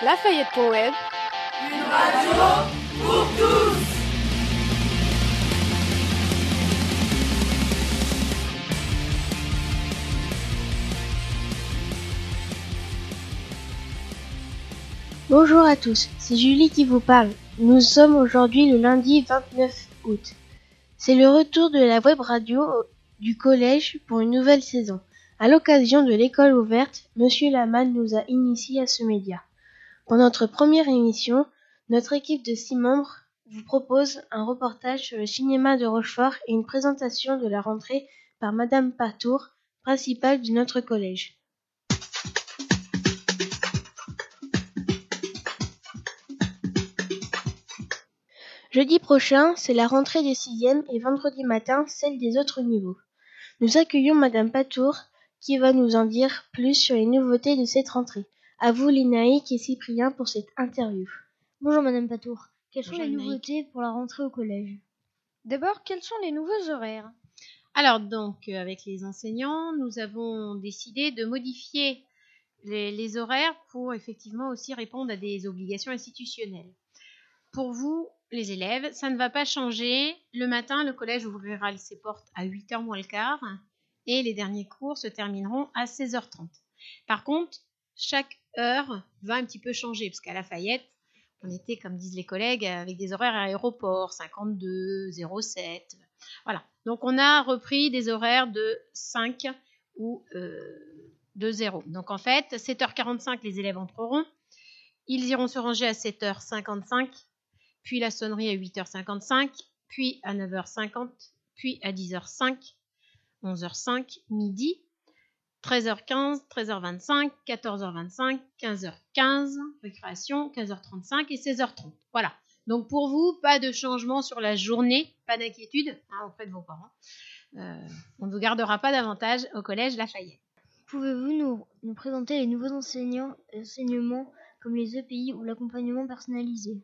Lafayette.web. Une radio pour tous. Bonjour à tous, c'est Julie qui vous parle. Nous sommes aujourd'hui le lundi 29 août. C'est le retour de la web radio du collège pour une nouvelle saison. À l'occasion de l'école ouverte, Monsieur Laman nous a initiés à ce média. Pour notre première émission, notre équipe de six membres vous propose un reportage sur le cinéma de Rochefort et une présentation de la rentrée par Madame Patour, principale de notre collège. Jeudi prochain, c'est la rentrée des sixièmes et vendredi matin, celle des autres niveaux. Nous accueillons Madame Patour qui va nous en dire plus sur les nouveautés de cette rentrée. À vous, Linaïque et Cyprien, pour cette interview. Bonjour Madame Patour. Quelles sont les Linaïque. nouveautés pour la rentrée au collège? D'abord, quels sont les nouveaux horaires? Alors donc, euh, avec les enseignants, nous avons décidé de modifier les, les horaires pour effectivement aussi répondre à des obligations institutionnelles. Pour vous, les élèves, ça ne va pas changer. Le matin, le collège ouvrira ses portes à 8h moins le quart et les derniers cours se termineront à 16h30. Par contre, chaque heure va un petit peu changer parce qu'à Lafayette, on était, comme disent les collègues, avec des horaires à aéroport, 52, 07. Voilà. Donc on a repris des horaires de 5 ou euh, de 0. Donc en fait, 7h45, les élèves entreront. Ils iront se ranger à 7h55, puis la sonnerie à 8h55, puis à 9h50, puis à 10h05, 11h05, midi, 13h15, 13h25, 14h25, 15h15, récréation, 15h35 et 16h30. Voilà. Donc pour vous, pas de changement sur la journée, pas d'inquiétude hein, auprès de vos parents. Euh, on ne vous gardera pas davantage au collège Lafayette. Pouvez-vous nous, nous présenter les nouveaux enseignants, enseignements comme les EPI ou l'accompagnement personnalisé?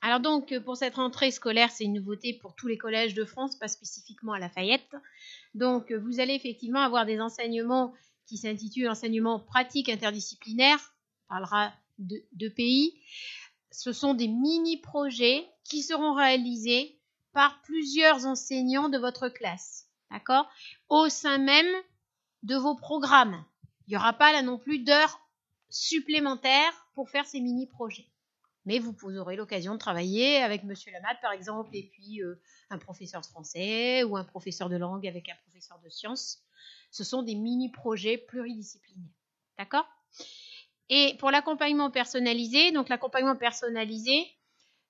Alors donc euh, pour cette rentrée scolaire, c'est une nouveauté pour tous les collèges de France, pas spécifiquement à Lafayette. Donc euh, vous allez effectivement avoir des enseignements qui s'intitulent enseignement pratique interdisciplinaire, parlera de, de pays. Ce sont des mini-projets qui seront réalisés par plusieurs enseignants de votre classe, d'accord? Au sein même de vos programmes. Il n'y aura pas là non plus d'heures supplémentaires pour faire ces mini-projets. Mais vous, vous aurez l'occasion de travailler avec Monsieur Lamat, par exemple, et puis euh, un professeur de français ou un professeur de langue avec un professeur de sciences. Ce sont des mini-projets pluridisciplinaires. D'accord? Et pour l'accompagnement personnalisé, donc l'accompagnement personnalisé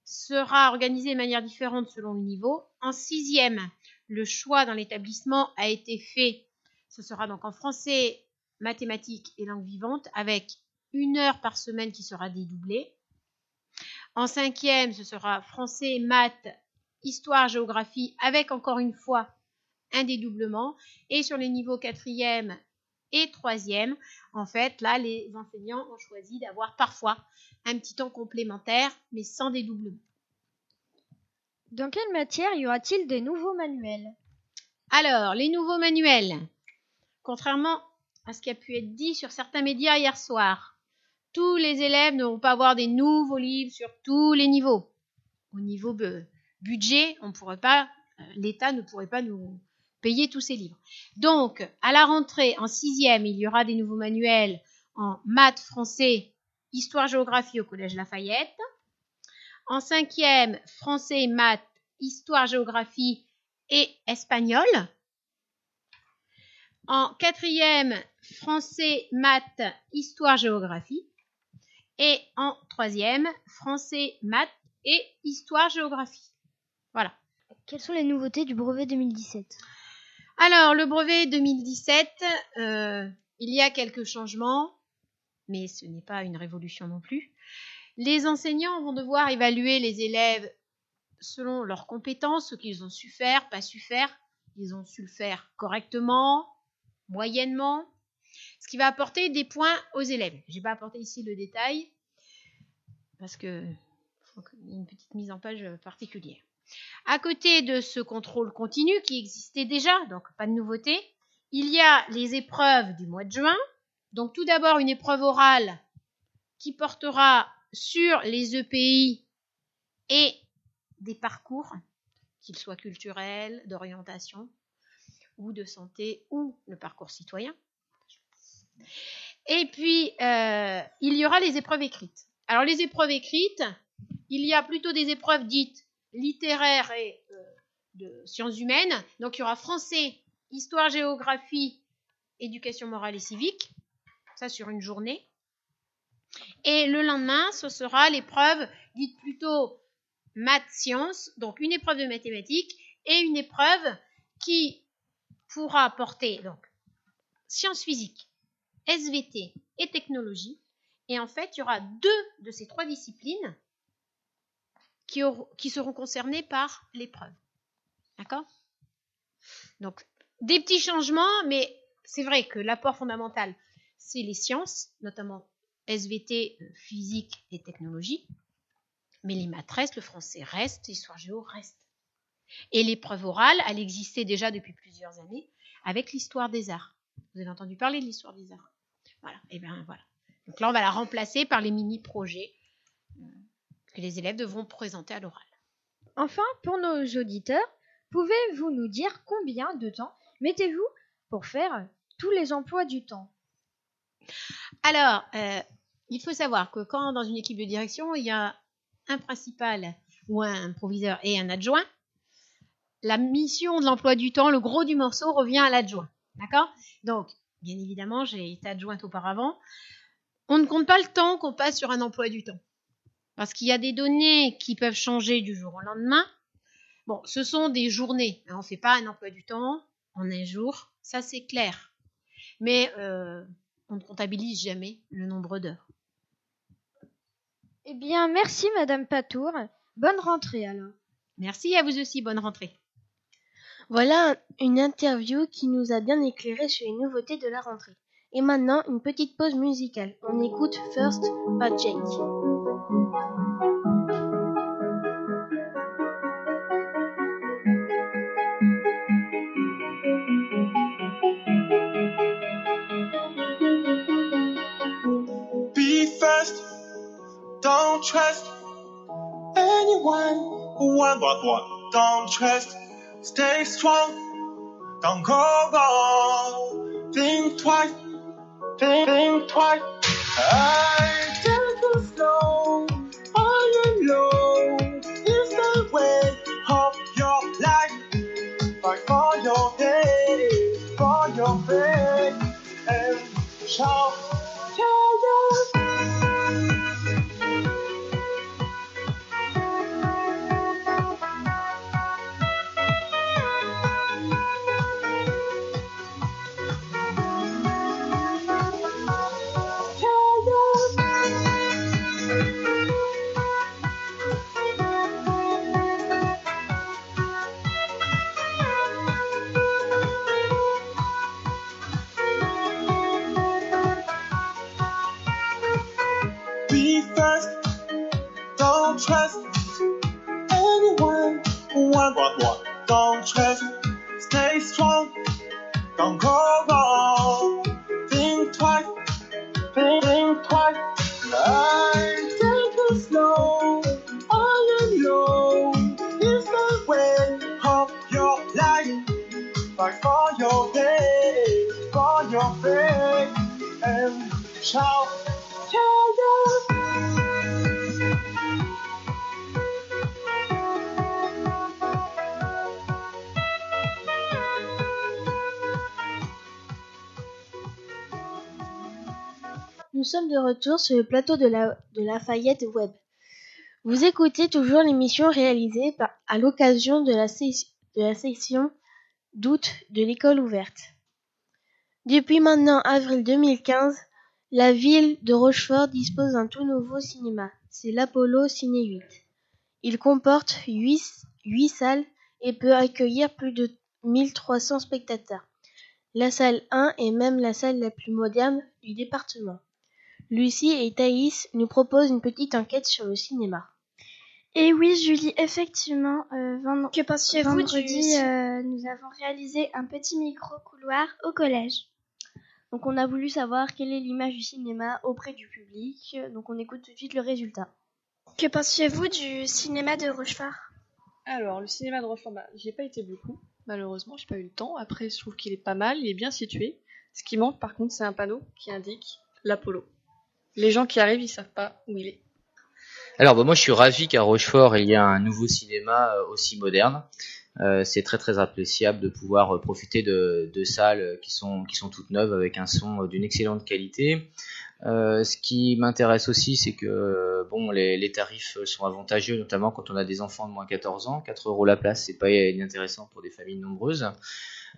sera organisé de manière différente selon le niveau. En sixième, le choix dans l'établissement a été fait. Ce sera donc en français, mathématiques et langue vivante avec une heure par semaine qui sera dédoublée. En cinquième, ce sera français, maths, histoire, géographie, avec encore une fois un dédoublement. Et sur les niveaux quatrième et troisième, en fait, là, les enseignants ont choisi d'avoir parfois un petit temps complémentaire, mais sans dédoublement. Dans quelle matière y aura-t-il des nouveaux manuels? Alors, les nouveaux manuels. Contrairement à ce qui a pu être dit sur certains médias hier soir, tous les élèves ne vont pas avoir des nouveaux livres sur tous les niveaux. Au niveau bu- budget, on pourrait pas, euh, l'État ne pourrait pas nous tous ces livres. Donc, à la rentrée, en sixième, il y aura des nouveaux manuels en maths, français, histoire, géographie au Collège Lafayette. En cinquième, français, maths, histoire, géographie et espagnol. En quatrième, français, maths, histoire, géographie. Et en troisième, français, maths et histoire, géographie. Voilà. Quelles sont les nouveautés du brevet 2017 Alors, le brevet 2017, euh, il y a quelques changements, mais ce n'est pas une révolution non plus. Les enseignants vont devoir évaluer les élèves selon leurs compétences, ce qu'ils ont su faire, pas su faire. Ils ont su le faire correctement, moyennement, ce qui va apporter des points aux élèves. Je n'ai pas apporté ici le détail parce que ait une petite mise en page particulière. À côté de ce contrôle continu qui existait déjà, donc pas de nouveauté, il y a les épreuves du mois de juin. Donc tout d'abord une épreuve orale qui portera sur les EPI et des parcours, qu'ils soient culturels, d'orientation ou de santé ou le parcours citoyen. Et puis, euh, il y aura les épreuves écrites. Alors, les épreuves écrites, il y a plutôt des épreuves dites littéraires et euh, de sciences humaines. Donc, il y aura français, histoire, géographie, éducation morale et civique. Ça, sur une journée. Et le lendemain, ce sera l'épreuve dite plutôt maths sciences, donc une épreuve de mathématiques et une épreuve qui pourra porter donc sciences physiques, SVT et technologie. Et en fait, il y aura deux de ces trois disciplines qui, seront concernées par l'épreuve. D'accord? Donc, des petits changements, mais c'est vrai que l'apport fondamental, c'est les sciences, notamment SVT, physique et technologie. Mais les maths restent, le français reste, l'histoire géo reste. Et l'épreuve orale, elle existait déjà depuis plusieurs années avec l'histoire des arts. Vous avez entendu parler de l'histoire des arts? Voilà, et bien voilà. Donc là, on va la remplacer par les mini-projets que les élèves devront présenter à l'oral. Enfin, pour nos auditeurs, pouvez-vous nous dire combien de temps mettez-vous pour faire tous les emplois du temps? Alors, euh, il faut savoir que quand dans une équipe de direction, il y a un principal ou un proviseur et un adjoint, la mission de l'emploi du temps, le gros du morceau revient à l'adjoint. D'accord? Donc, bien évidemment, j'ai été adjointe auparavant. On ne compte pas le temps qu'on passe sur un emploi du temps. Parce qu'il y a des données qui peuvent changer du jour au lendemain. Bon, ce sont des journées. On ne fait pas un emploi du temps en un jour. Ça, c'est clair. Mais euh, on ne comptabilise jamais le nombre d'heures. Eh bien, merci Madame Patour. Bonne rentrée alors. Merci à vous aussi, bonne rentrée. Voilà une interview qui nous a bien éclairé sur les nouveautés de la rentrée. Et maintenant, une petite pause musicale. On écoute First par Jake. Trust anyone. One but one, don't trust. Stay strong, don't go wrong. Think twice, think, think twice. I Nous sommes de retour sur le plateau de, la, de Lafayette Web. Vous écoutez toujours l'émission réalisée à l'occasion de la, de la session d'août de l'école ouverte. Depuis maintenant avril 2015, la ville de Rochefort dispose d'un tout nouveau cinéma. C'est l'Apollo Ciné 8. Il comporte 8, 8 salles et peut accueillir plus de 1300 spectateurs. La salle 1 est même la salle la plus moderne du département. Lucie et Thaïs nous proposent une petite enquête sur le cinéma. Et oui, Julie, effectivement, euh, Que pensiez-vous vendredi, euh, nous avons réalisé un petit micro-couloir au collège. Donc on a voulu savoir quelle est l'image du cinéma auprès du public. Donc on écoute tout de suite le résultat. Que pensez-vous du cinéma de Rochefort? Alors, le cinéma de Rochefort, bah, j'y ai pas été beaucoup, malheureusement, j'ai pas eu le temps. Après, je trouve qu'il est pas mal, il est bien situé. Ce qui manque, par contre, c'est un panneau qui indique l'Apollo. Les gens qui arrivent, ils savent pas où il est. Alors bah, moi je suis ravi qu'à Rochefort il y a un nouveau cinéma euh, aussi moderne. Euh, c'est très très appréciable de pouvoir euh, profiter de, de salles qui sont qui sont toutes neuves avec un son d'une excellente qualité. Euh, ce qui m'intéresse aussi, c'est que bon, les, tarifs sont avantageux, notamment quand on a des enfants de moins 14 ans. 4 euros la place, c'est pas inintéressant pour des familles nombreuses.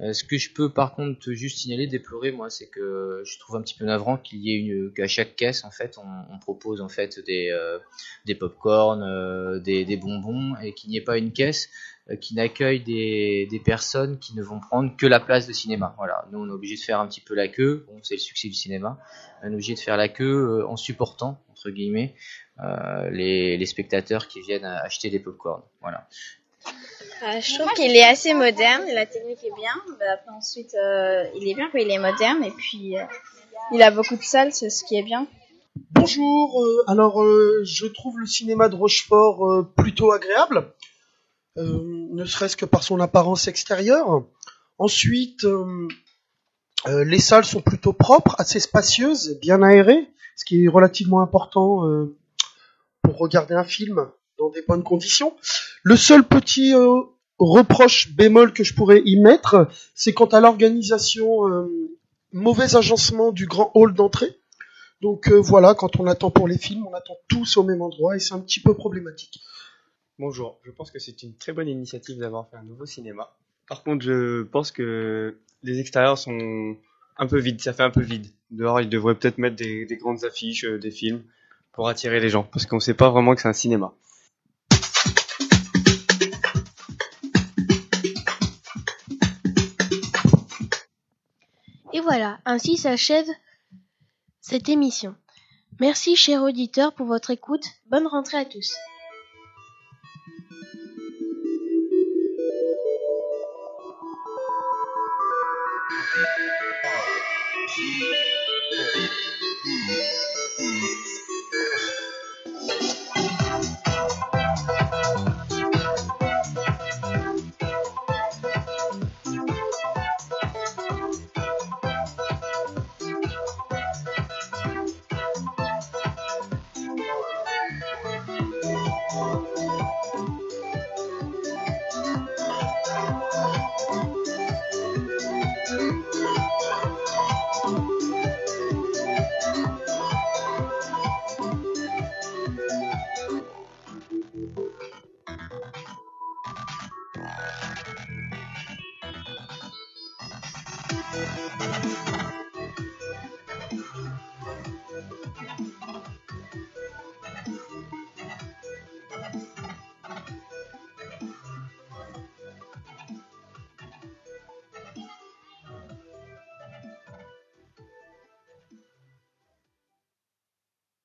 Euh, ce que je peux par contre juste signaler, déplorer, moi, c'est que je trouve un petit peu navrant qu'il y ait qu'à chaque caisse, en fait, on, propose en fait des euh, des pop-corn, euh, des, des bonbons, et qu'il n'y ait pas une caisse euh, qui n'accueille des, des, personnes qui ne vont prendre que la place de cinéma. Voilà, nous on est obligé de faire un petit peu la queue, bon, c'est le succès du cinéma, on est obligé de faire la queue en supportant entre guillemets euh, les, les, spectateurs qui viennent acheter des pop-corn. Voilà. Euh, je trouve qu'il est assez moderne, la technique est bien. Bah, après, ensuite, euh, il est bien il est moderne et puis euh, il a beaucoup de salles, c'est ce qui est bien. Bonjour, euh, alors je trouve le cinéma de Rochefort plutôt agréable, ne serait-ce que par son apparence extérieure. Ensuite, les salles sont plutôt propres, assez spacieuses, bien aérées, ce qui est relativement important pour regarder un film dans des bonnes conditions. Le seul petit euh, reproche bémol que je pourrais y mettre, c'est quant à l'organisation, euh, mauvais agencement du grand hall d'entrée. Donc euh, voilà, quand on attend pour les films, on attend tous au même endroit et c'est un petit peu problématique. Bonjour, je pense que c'est une très bonne initiative d'avoir fait un nouveau cinéma. Par contre, je pense que les extérieurs sont un peu vides, ça fait un peu vide. Dehors, ils devraient peut-être mettre des, des grandes affiches, euh, des films, pour attirer les gens, parce qu'on sait pas vraiment que c'est un cinéma. Et voilà, ainsi s'achève cette émission. Merci chers auditeurs pour votre écoute. Bonne rentrée à tous.